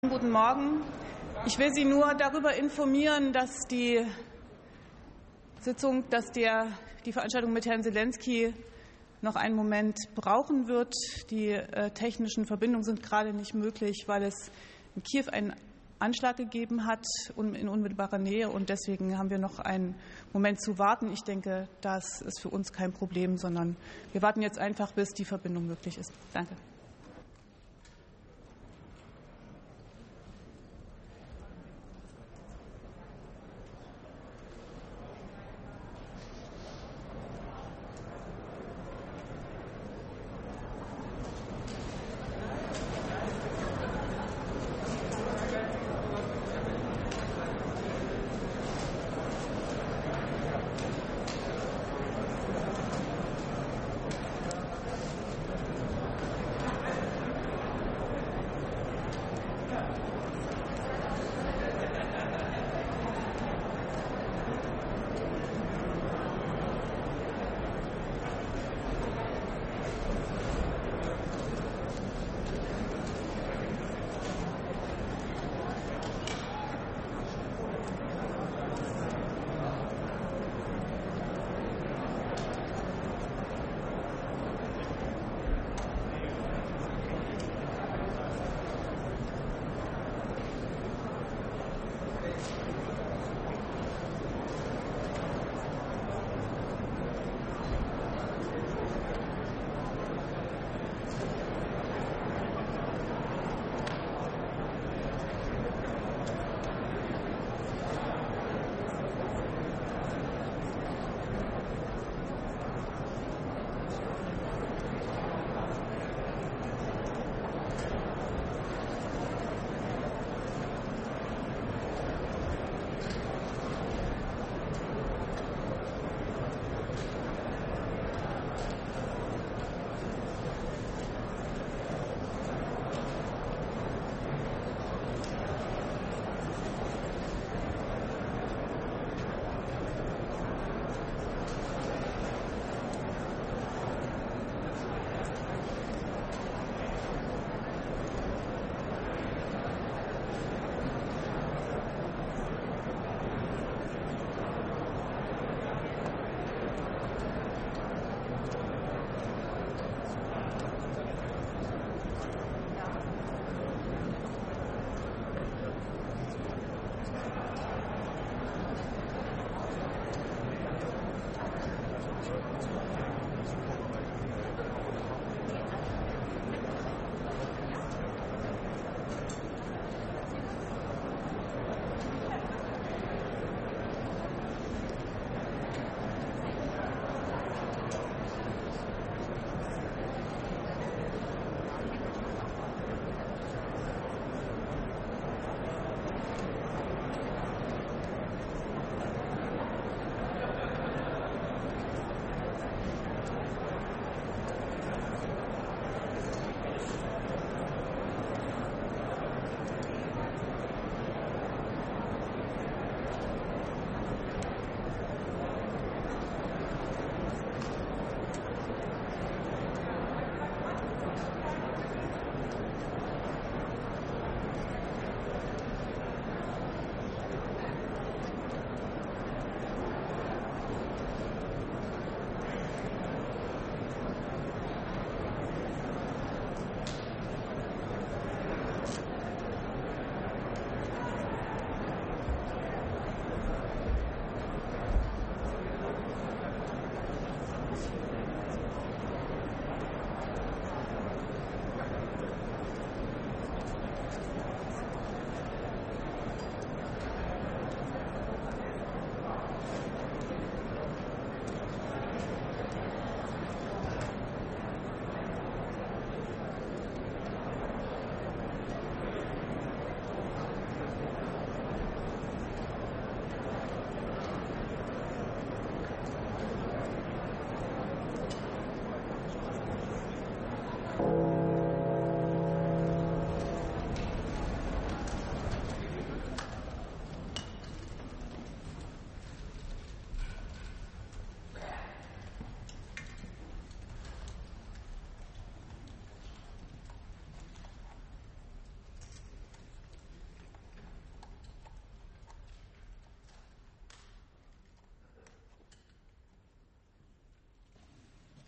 Guten Morgen. Ich will Sie nur darüber informieren, dass die Sitzung, dass der, die Veranstaltung mit Herrn Zelensky noch einen Moment brauchen wird. Die äh, technischen Verbindungen sind gerade nicht möglich, weil es in Kiew einen Anschlag gegeben hat in unmittelbarer Nähe. Und deswegen haben wir noch einen Moment zu warten. Ich denke, das ist für uns kein Problem, sondern wir warten jetzt einfach, bis die Verbindung möglich ist. Danke.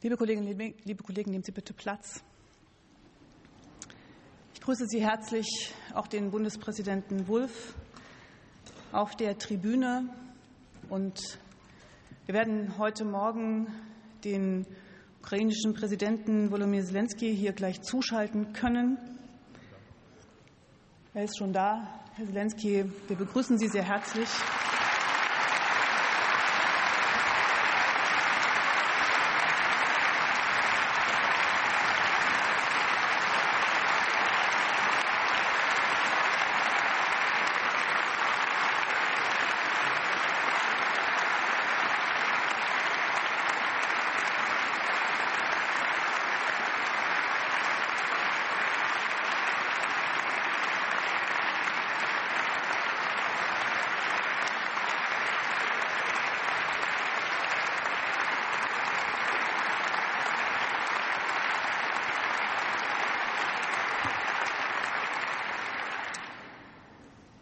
Liebe Kolleginnen, liebe Kollegen, nehmen Sie bitte Platz. Ich grüße Sie herzlich, auch den Bundespräsidenten Wulff auf der Tribüne. Und wir werden heute Morgen den ukrainischen Präsidenten Volodymyr Zelensky hier gleich zuschalten können. Er ist schon da. Herr Zelensky, wir begrüßen Sie sehr herzlich.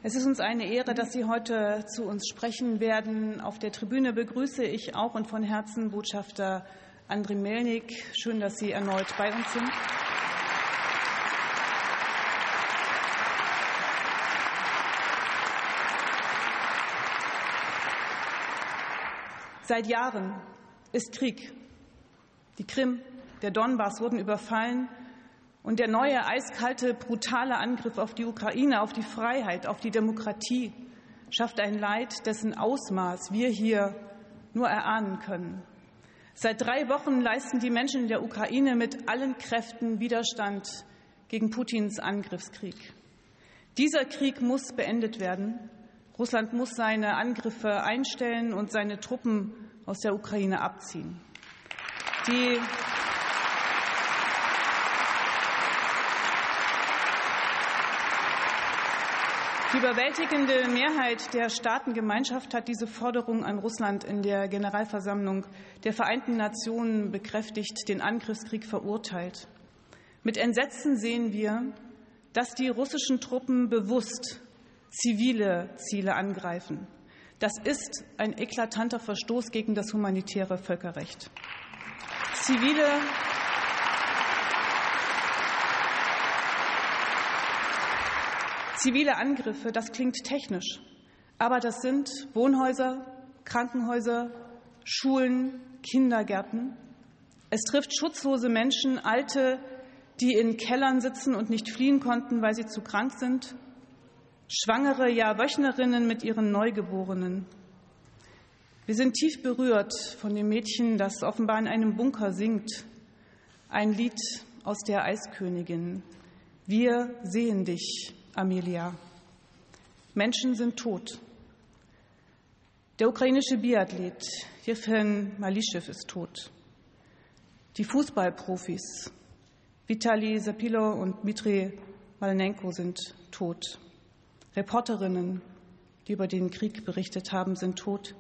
Es ist uns eine Ehre, dass Sie heute zu uns sprechen werden. Auf der Tribüne begrüße ich auch und von Herzen Botschafter Andriy Melnik. Schön, dass Sie erneut bei uns sind. Seit Jahren ist Krieg. Die Krim, der Donbass wurden überfallen. Und der neue, eiskalte, brutale Angriff auf die Ukraine, auf die Freiheit, auf die Demokratie schafft ein Leid, dessen Ausmaß wir hier nur erahnen können. Seit drei Wochen leisten die Menschen in der Ukraine mit allen Kräften Widerstand gegen Putins Angriffskrieg. Dieser Krieg muss beendet werden. Russland muss seine Angriffe einstellen und seine Truppen aus der Ukraine abziehen. Die Die überwältigende Mehrheit der Staatengemeinschaft hat diese Forderung an Russland in der Generalversammlung der Vereinten Nationen bekräftigt, den Angriffskrieg verurteilt. Mit Entsetzen sehen wir, dass die russischen Truppen bewusst zivile Ziele angreifen. Das ist ein eklatanter Verstoß gegen das humanitäre Völkerrecht. Zivile Zivile Angriffe, das klingt technisch, aber das sind Wohnhäuser, Krankenhäuser, Schulen, Kindergärten. Es trifft schutzlose Menschen, Alte, die in Kellern sitzen und nicht fliehen konnten, weil sie zu krank sind, Schwangere, ja Wöchnerinnen mit ihren Neugeborenen. Wir sind tief berührt von dem Mädchen, das offenbar in einem Bunker singt. Ein Lied aus der Eiskönigin. Wir sehen dich, Amelia. Menschen sind tot. Der ukrainische Biathlet Jefren Malischew ist tot. Die Fußballprofis Vitali Sapilo und Dmitri Malnenko sind tot. Reporterinnen, die über den Krieg berichtet haben, sind tot.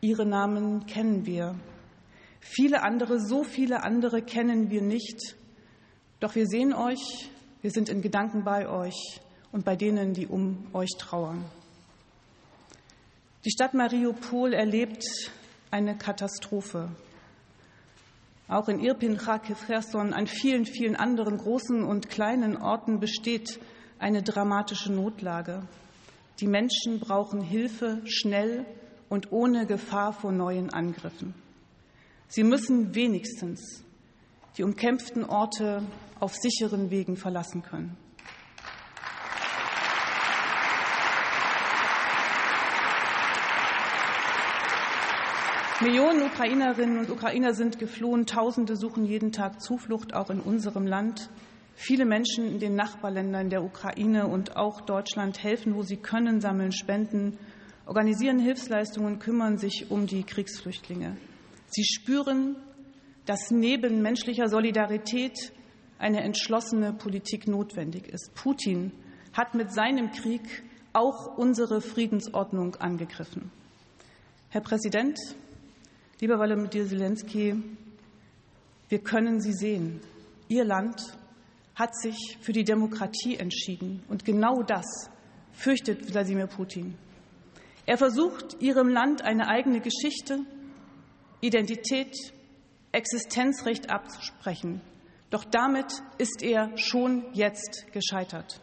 Ihre Namen kennen wir. Viele andere, so viele andere kennen wir nicht. Doch wir sehen euch, wir sind in Gedanken bei euch und bei denen, die um euch trauern. Die Stadt Mariupol erlebt eine Katastrophe. Auch in Irpin, Kharkiv, Cherson, an vielen, vielen anderen großen und kleinen Orten besteht eine dramatische Notlage. Die Menschen brauchen Hilfe schnell und ohne Gefahr vor neuen Angriffen. Sie müssen wenigstens die umkämpften Orte auf sicheren Wegen verlassen können. Millionen Ukrainerinnen und Ukrainer sind geflohen. Tausende suchen jeden Tag Zuflucht, auch in unserem Land. Viele Menschen in den Nachbarländern der Ukraine und auch Deutschland helfen, wo sie können, sammeln Spenden, organisieren Hilfsleistungen, kümmern sich um die Kriegsflüchtlinge. Sie spüren, dass neben menschlicher Solidarität eine entschlossene Politik notwendig ist. Putin hat mit seinem Krieg auch unsere Friedensordnung angegriffen. Herr Präsident, lieber Volodymyr Zelensky, wir können Sie sehen. Ihr Land hat sich für die Demokratie entschieden. Und genau das fürchtet Wladimir Putin. Er versucht, Ihrem Land eine eigene Geschichte, Identität, Existenzrecht abzusprechen. Doch damit ist er schon jetzt gescheitert.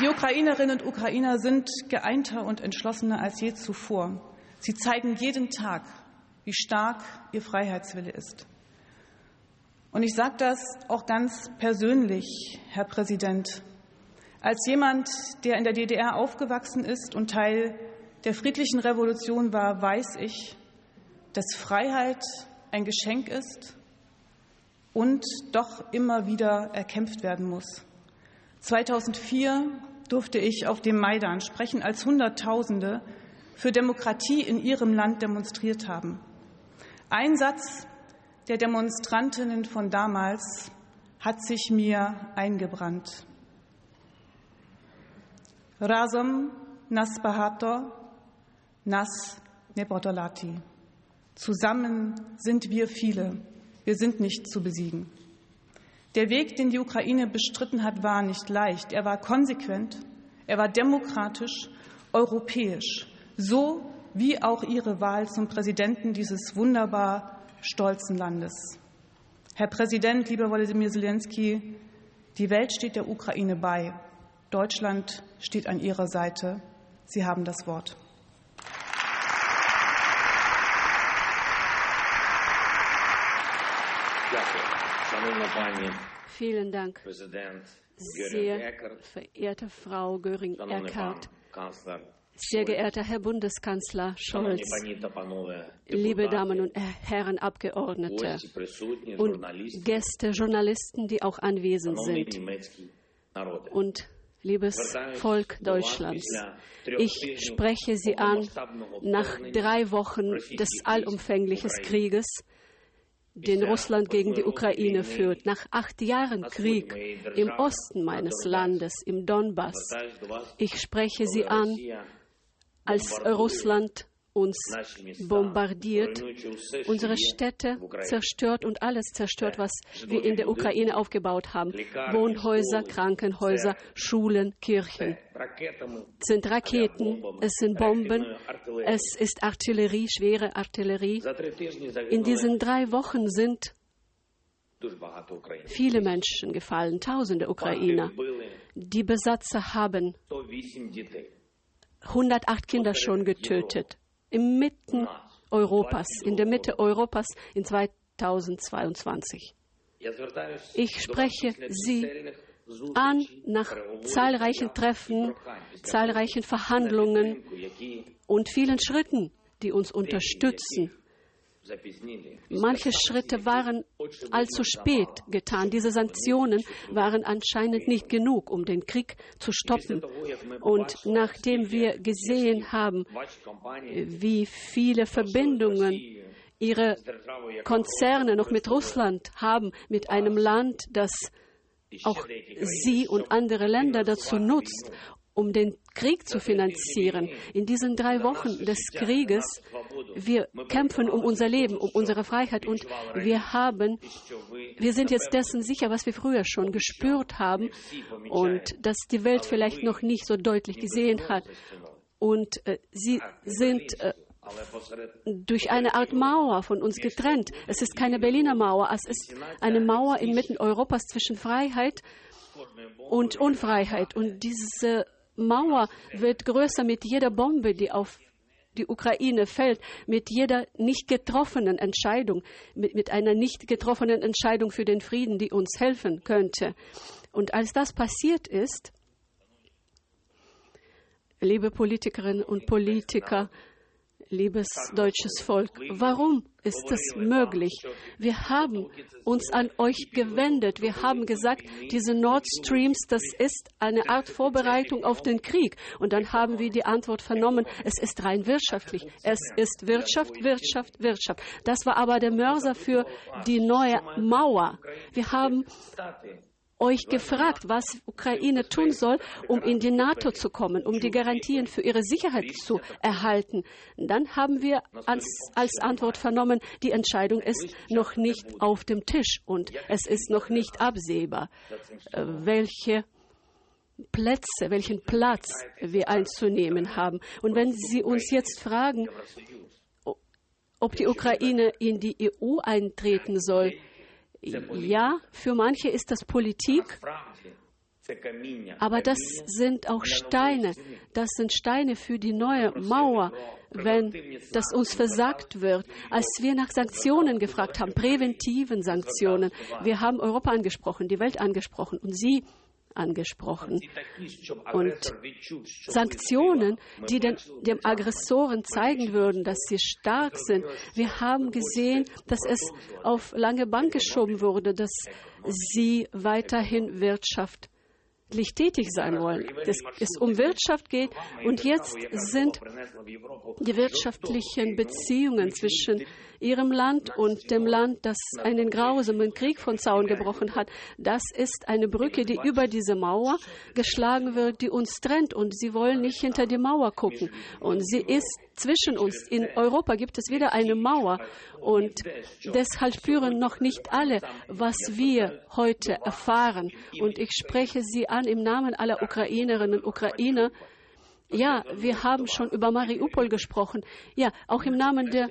Die Ukrainerinnen und Ukrainer sind geeinter und entschlossener als je zuvor. Sie zeigen jeden Tag, wie stark ihr Freiheitswille ist. Und ich sage das auch ganz persönlich, Herr Präsident. Als jemand, der in der DDR aufgewachsen ist und Teil der friedlichen Revolution war, weiß ich, dass Freiheit ein Geschenk ist und doch immer wieder erkämpft werden muss. 2004 durfte ich auf dem Maidan sprechen, als Hunderttausende für Demokratie in ihrem Land demonstriert haben. Ein Satz der Demonstrantinnen von damals hat sich mir eingebrannt. Razom nas bahato, nas nebodolati. Zusammen sind wir viele. Wir sind nicht zu besiegen. Der Weg, den die Ukraine bestritten hat, war nicht leicht. Er war konsequent, er war demokratisch, europäisch, so wie auch ihre Wahl zum Präsidenten dieses wunderbar stolzen Landes. Herr Präsident, lieber Volodymyr Zelensky, die Welt steht der Ukraine bei. Deutschland steht an ihrer Seite. Sie haben das Wort. Vielen Dank, sehr verehrte Frau Göring-Eckardt, sehr geehrter Herr Bundeskanzler Scholz, liebe Damen und Herren Abgeordnete und Gäste, Journalisten, die auch anwesend sind. Und liebes Volk Deutschlands. Ich spreche Sie an nach drei Wochen des allumfänglichen Krieges, den Russland gegen die Ukraine führt. Nach acht Jahren Krieg im Osten meines Landes, im Donbass. Ich spreche Sie an, als Russland uns bombardiert, unsere Städte zerstört und alles zerstört, was wir in der Ukraine aufgebaut haben. Wohnhäuser, Krankenhäuser, Schulen, Kirchen. Es sind Raketen, es sind Bomben, es ist Artillerie, schwere Artillerie. In diesen drei Wochen sind viele Menschen gefallen, tausende Ukrainer. Die Besatzer haben 108 Kinder schon getötet im Europas, in der Mitte Europas in 2022. Ich spreche Sie an nach zahlreichen Treffen, zahlreichen Verhandlungen und vielen Schritten, die uns unterstützen. Manche Schritte waren allzu spät getan. Diese Sanktionen waren anscheinend nicht genug, um den Krieg zu stoppen. Und nachdem wir gesehen haben, wie viele Verbindungen ihre Konzerne noch mit Russland haben, mit einem Land, das auch sie und andere Länder dazu nutzt, um den Krieg zu finanzieren. In diesen drei Wochen des Krieges, wir kämpfen um unser Leben, um unsere Freiheit und wir haben, wir sind jetzt dessen sicher, was wir früher schon gespürt haben und dass die Welt vielleicht noch nicht so deutlich gesehen hat. Und äh, sie sind äh, durch eine Art Mauer von uns getrennt. Es ist keine Berliner Mauer, es ist eine Mauer inmitten Europas zwischen Freiheit und Unfreiheit. Und diese Mauer wird größer mit jeder Bombe, die auf die Ukraine fällt, mit jeder nicht getroffenen Entscheidung, mit, mit einer nicht getroffenen Entscheidung für den Frieden, die uns helfen könnte. Und als das passiert ist, liebe Politikerinnen und Politiker, liebes deutsches Volk, warum ist es möglich? Wir haben uns an euch gewendet. Wir haben gesagt, diese Nord Streams, das ist eine Art Vorbereitung auf den Krieg. Und dann haben wir die Antwort vernommen, es ist rein wirtschaftlich. Es ist Wirtschaft, Wirtschaft, Wirtschaft. Das war aber der Mörser für die neue Mauer. Wir haben euch gefragt, was Ukraine tun soll, um in die NATO zu kommen, um die Garantien für ihre Sicherheit zu erhalten. Dann haben wir als, als Antwort vernommen, die Entscheidung ist noch nicht auf dem Tisch und es ist noch nicht absehbar, äh, welche Plätze, welchen Platz wir einzunehmen haben. Und wenn Sie uns jetzt fragen, ob die Ukraine in die EU eintreten soll, ja, für manche ist das Politik, aber das sind auch Steine. Das sind Steine für die neue Mauer, wenn das uns versagt wird. Als wir nach Sanktionen gefragt haben, präventiven Sanktionen, wir haben Europa angesprochen, die Welt angesprochen. Und Sie angesprochen. Und Sanktionen, die den, dem Aggressoren zeigen würden, dass sie stark sind. Wir haben gesehen, dass es auf lange Bank geschoben wurde, dass sie weiterhin Wirtschaft tätig sein wollen, dass es um Wirtschaft geht. Und jetzt sind die wirtschaftlichen Beziehungen zwischen ihrem Land und dem Land, das einen grausamen Krieg von Zaun gebrochen hat. Das ist eine Brücke, die über diese Mauer geschlagen wird, die uns trennt. Und sie wollen nicht hinter die Mauer gucken. Und sie ist zwischen uns. In Europa gibt es wieder eine Mauer. Und deshalb spüren noch nicht alle, was wir heute erfahren. Und ich spreche Sie an im Namen aller Ukrainerinnen und Ukrainer. Ja, wir haben schon über Mariupol gesprochen. Ja, auch im Namen der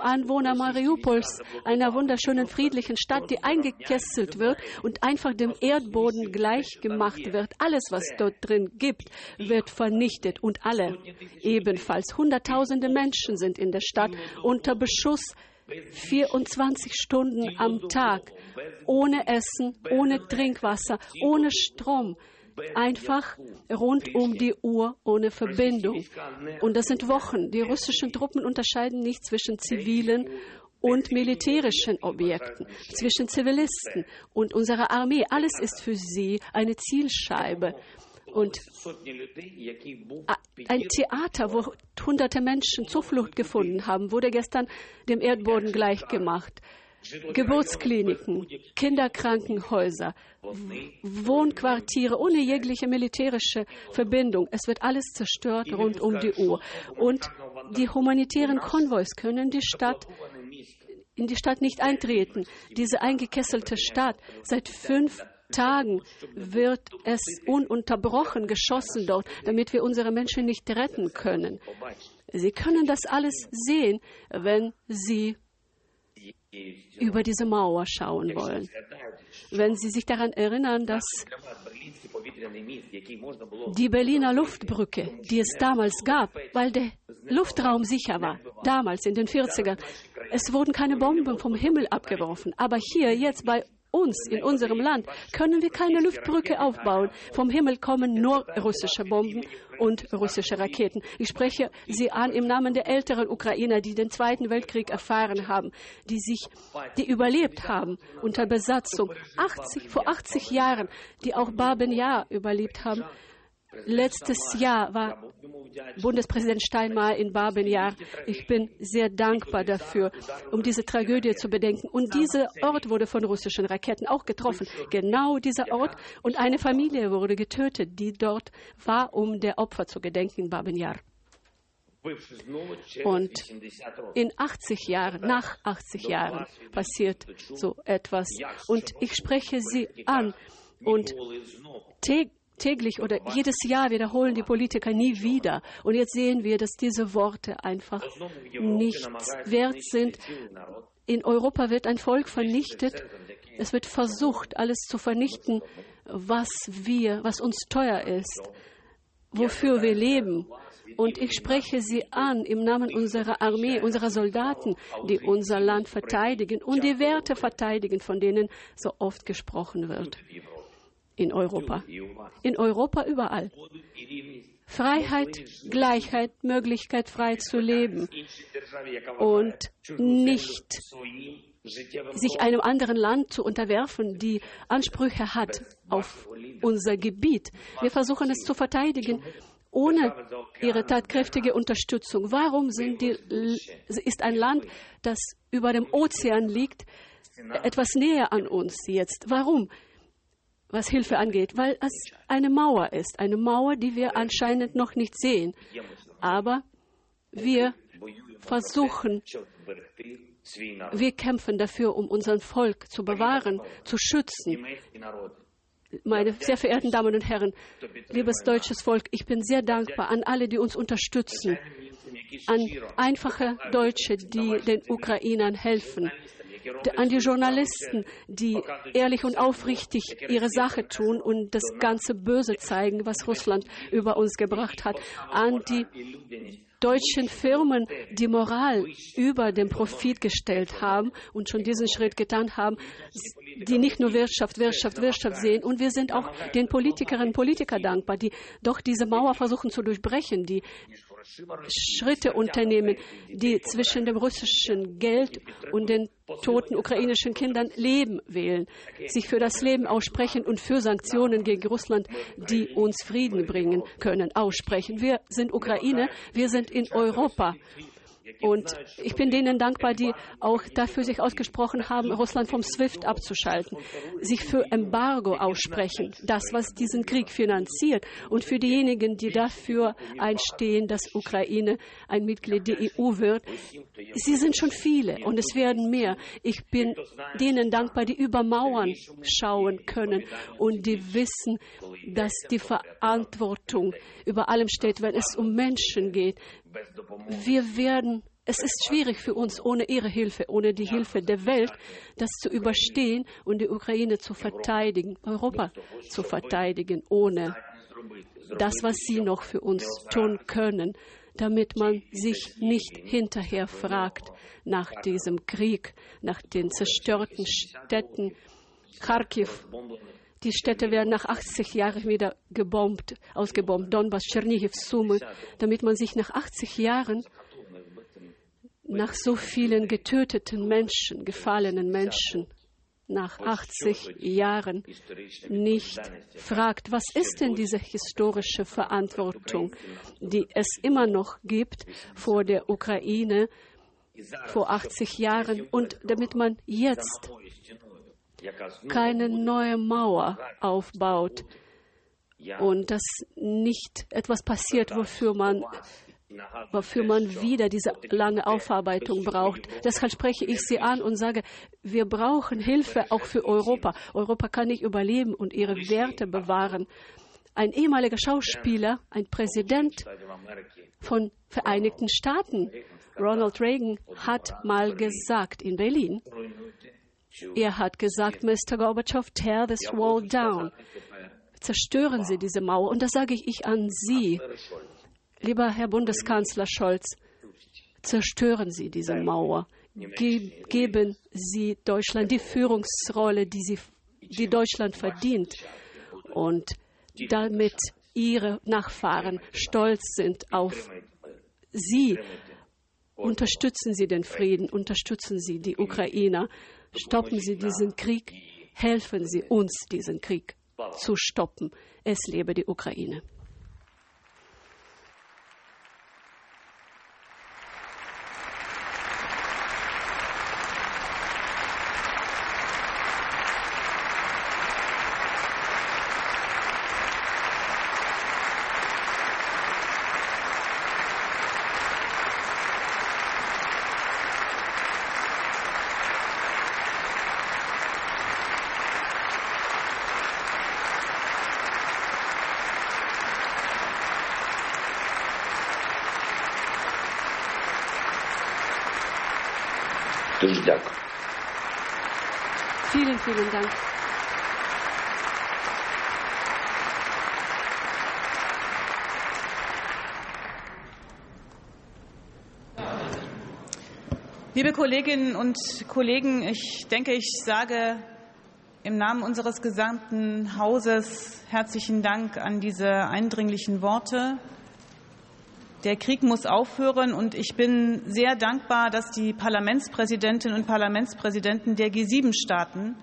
Anwohner Mariupols, einer wunderschönen friedlichen Stadt, die eingekesselt wird und einfach dem Erdboden gleichgemacht wird. Alles, was dort drin gibt, wird vernichtet und alle ebenfalls. Hunderttausende Menschen sind in der Stadt unter Beschuss 24 Stunden am Tag, ohne Essen, ohne Trinkwasser, ohne Strom einfach rund um die Uhr ohne Verbindung. Und das sind Wochen. Die russischen Truppen unterscheiden nicht zwischen zivilen und militärischen Objekten, zwischen Zivilisten und unserer Armee. Alles ist für sie eine Zielscheibe. Und ein Theater, wo hunderte Menschen Zuflucht gefunden haben, wurde gestern dem Erdboden gleichgemacht. Geburtskliniken, Kinderkrankenhäuser, Wohnquartiere ohne jegliche militärische Verbindung. Es wird alles zerstört rund um die Uhr. Und die humanitären Konvois können die Stadt in die Stadt nicht eintreten. Diese eingekesselte Stadt seit fünf Tagen wird es ununterbrochen geschossen dort, damit wir unsere Menschen nicht retten können. Sie können das alles sehen, wenn Sie über diese Mauer schauen wollen. Wenn Sie sich daran erinnern, dass die Berliner Luftbrücke, die es damals gab, weil der Luftraum sicher war, damals in den 40ern, es wurden keine Bomben vom Himmel abgeworfen. Aber hier, jetzt bei uns, in unserem Land, können wir keine Luftbrücke aufbauen. Vom Himmel kommen nur russische Bomben und russische Raketen. Ich spreche Sie an im Namen der älteren Ukrainer, die den Zweiten Weltkrieg erfahren haben, die sich, die überlebt haben unter Besatzung. 80, vor 80 Jahren, die auch Baben Yar überlebt haben. Letztes Jahr war Bundespräsident Steinmeier in Babenjahr. Ich bin sehr dankbar dafür, um diese Tragödie zu bedenken. Und dieser Ort wurde von russischen Raketen auch getroffen. Genau dieser Ort. Und eine Familie wurde getötet, die dort war, um der Opfer zu gedenken in Babenjahr. Und in 80 Jahren, nach 80 Jahren passiert so etwas. Und ich spreche Sie an. Und täglich oder jedes Jahr wiederholen die Politiker nie wieder. Und jetzt sehen wir, dass diese Worte einfach nichts wert sind. In Europa wird ein Volk vernichtet. Es wird versucht, alles zu vernichten, was wir, was uns teuer ist, wofür wir leben. Und ich spreche Sie an im Namen unserer Armee, unserer Soldaten, die unser Land verteidigen und die Werte verteidigen, von denen so oft gesprochen wird in Europa. In Europa überall. Freiheit, Gleichheit, Möglichkeit, frei zu leben und nicht sich einem anderen Land zu unterwerfen, die Ansprüche hat auf unser Gebiet. Wir versuchen es zu verteidigen ohne ihre tatkräftige Unterstützung. Warum die, ist ein Land, das über dem Ozean liegt, etwas näher an uns jetzt? Warum? Was Hilfe angeht, weil es eine Mauer ist, eine Mauer, die wir anscheinend noch nicht sehen. Aber wir versuchen, wir kämpfen dafür, um unser Volk zu bewahren, zu schützen. meine sehr verehrten Damen und Herren, liebes deutsches Volk, ich bin sehr dankbar an alle, die uns unterstützen, an einfache Deutsche, die den Ukrainern helfen, an die Journalisten, die ehrlich und aufrichtig ihre Sache tun und das ganze Böse zeigen, was Russland über uns gebracht hat, an die deutschen Firmen die Moral über den Profit gestellt haben und schon diesen Schritt getan haben, die nicht nur Wirtschaft, Wirtschaft, Wirtschaft sehen. Und wir sind auch den Politikerinnen und Politikern dankbar, die doch diese Mauer versuchen zu durchbrechen, die Schritte unternehmen, die zwischen dem russischen Geld und den toten ukrainischen Kindern Leben wählen, sich für das Leben aussprechen und für Sanktionen gegen Russland, die uns Frieden bringen können, aussprechen. Wir sind Ukraine, wir sind in Europa. Und ich bin denen dankbar, die auch dafür sich ausgesprochen haben, Russland vom SWIFT abzuschalten, sich für Embargo aussprechen, das, was diesen Krieg finanziert. Und für diejenigen, die dafür einstehen, dass Ukraine ein Mitglied der EU wird, sie sind schon viele und es werden mehr. Ich bin denen dankbar, die über Mauern schauen können und die wissen, dass die Verantwortung über allem steht, wenn es um Menschen geht. Wir werden, es ist schwierig für uns, ohne Ihre Hilfe, ohne die Hilfe der Welt, das zu überstehen und die Ukraine zu verteidigen, Europa zu verteidigen, ohne das, was Sie noch für uns tun können, damit man sich nicht hinterher fragt nach diesem Krieg, nach den zerstörten Städten, Kharkiv, die Städte werden nach 80 Jahren wieder gebombt, ausgebombt, Donbass, Tschernihiv, Sumy, damit man sich nach 80 Jahren, nach so vielen getöteten Menschen, gefallenen Menschen, nach 80 Jahren nicht fragt, was ist denn diese historische Verantwortung, die es immer noch gibt vor der Ukraine vor 80 Jahren? Und damit man jetzt keine neue Mauer aufbaut und dass nicht etwas passiert, wofür man wofür man wieder diese lange Aufarbeitung braucht. Deshalb spreche ich Sie an und sage, wir brauchen Hilfe auch für Europa. Europa kann nicht überleben und ihre Werte bewahren. Ein ehemaliger Schauspieler, ein Präsident von Vereinigten Staaten, Ronald Reagan, hat mal gesagt in Berlin, er hat gesagt, Mr. Gorbatschow, tear this wall down. Zerstören Sie diese Mauer. Und das sage ich an Sie, lieber Herr Bundeskanzler Scholz, zerstören Sie diese Mauer. Ge geben Sie Deutschland die Führungsrolle, die, sie, die Deutschland verdient. Und damit Ihre Nachfahren stolz sind auf Sie, unterstützen Sie den Frieden, unterstützen Sie die Ukrainer. Stoppen Sie diesen Krieg, helfen Sie uns, diesen Krieg zu stoppen. Es lebe die Ukraine. Vielen Dank. Vielen, vielen Dank. Liebe Kolleginnen und Kollegen, ich denke, ich sage im Namen unseres gesamten Hauses herzlichen Dank an diese eindringlichen Worte. Der Krieg muss aufhören und ich bin sehr dankbar, dass die Parlamentspräsidentinnen und Parlamentspräsidenten der G7-Staaten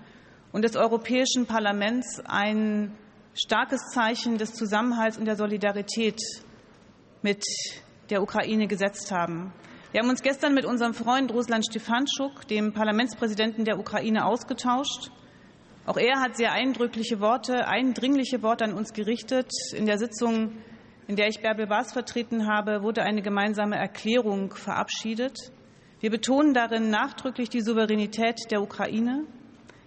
und des Europäischen Parlaments ein starkes Zeichen des Zusammenhalts und der Solidarität mit der Ukraine gesetzt haben. Wir haben uns gestern mit unserem Freund Ruslan Stefanschuk, dem Parlamentspräsidenten der Ukraine, ausgetauscht. Auch er hat sehr eindrückliche Worte, eindringliche Worte an uns gerichtet. In der Sitzung, in der ich Bärbel Baas vertreten habe, wurde eine gemeinsame Erklärung verabschiedet. Wir betonen darin nachdrücklich die Souveränität der Ukraine.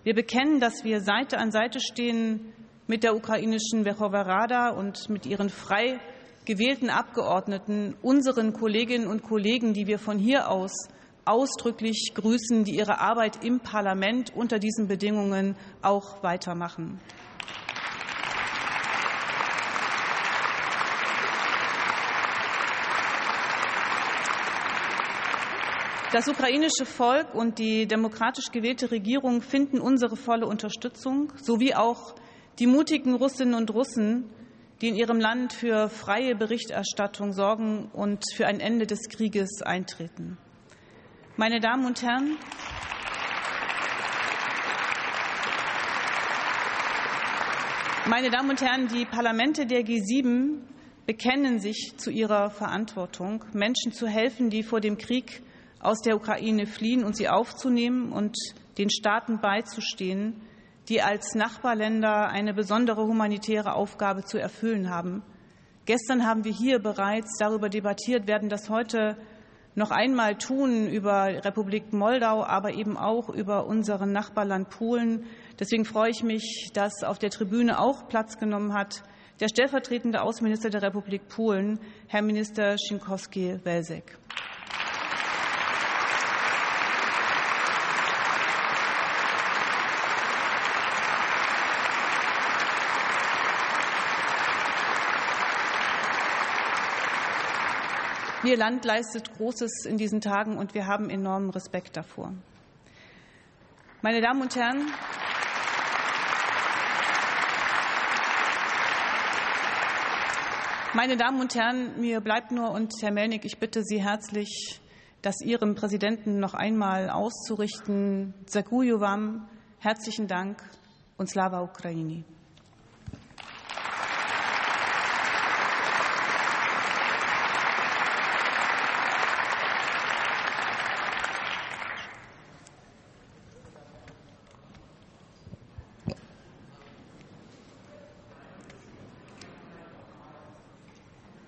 Wir bekennen, dass wir Seite an Seite stehen mit der ukrainischen Verkhovna Rada und mit ihren frei gewählten Abgeordneten, unseren Kolleginnen und Kollegen, die wir von hier aus ausdrücklich grüßen, die ihre Arbeit im Parlament unter diesen Bedingungen auch weitermachen. Das ukrainische Volk und die demokratisch gewählte Regierung finden unsere volle Unterstützung, sowie auch die mutigen Russinnen und Russen, die in ihrem Land für freie Berichterstattung sorgen und für ein Ende des Krieges eintreten. Meine Damen und Herren, meine Damen und Herren, die Parlamente der G7 bekennen sich zu ihrer Verantwortung, Menschen zu helfen, die vor dem Krieg aus der Ukraine fliehen und sie aufzunehmen und den Staaten beizustehen, die als Nachbarländer eine besondere humanitäre Aufgabe zu erfüllen haben. Gestern haben wir hier bereits darüber debattiert, werden das heute noch einmal tun über Republik Moldau, aber eben auch über unseren Nachbarland Polen. Deswegen freue ich mich, dass auf der Tribüne auch Platz genommen hat der stellvertretende Außenminister der Republik Polen, Herr Minister Schinkowski-Welzek. Ihr Land leistet Großes in diesen Tagen, und wir haben enormen Respekt davor. Meine Damen und Herren, meine Damen und Herren, mir bleibt nur, und Herr Melnik, ich bitte Sie herzlich, das Ihrem Präsidenten noch einmal auszurichten. Zaguju Wam, herzlichen Dank und Slava Ukraini.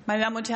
Meine Damen und Herren,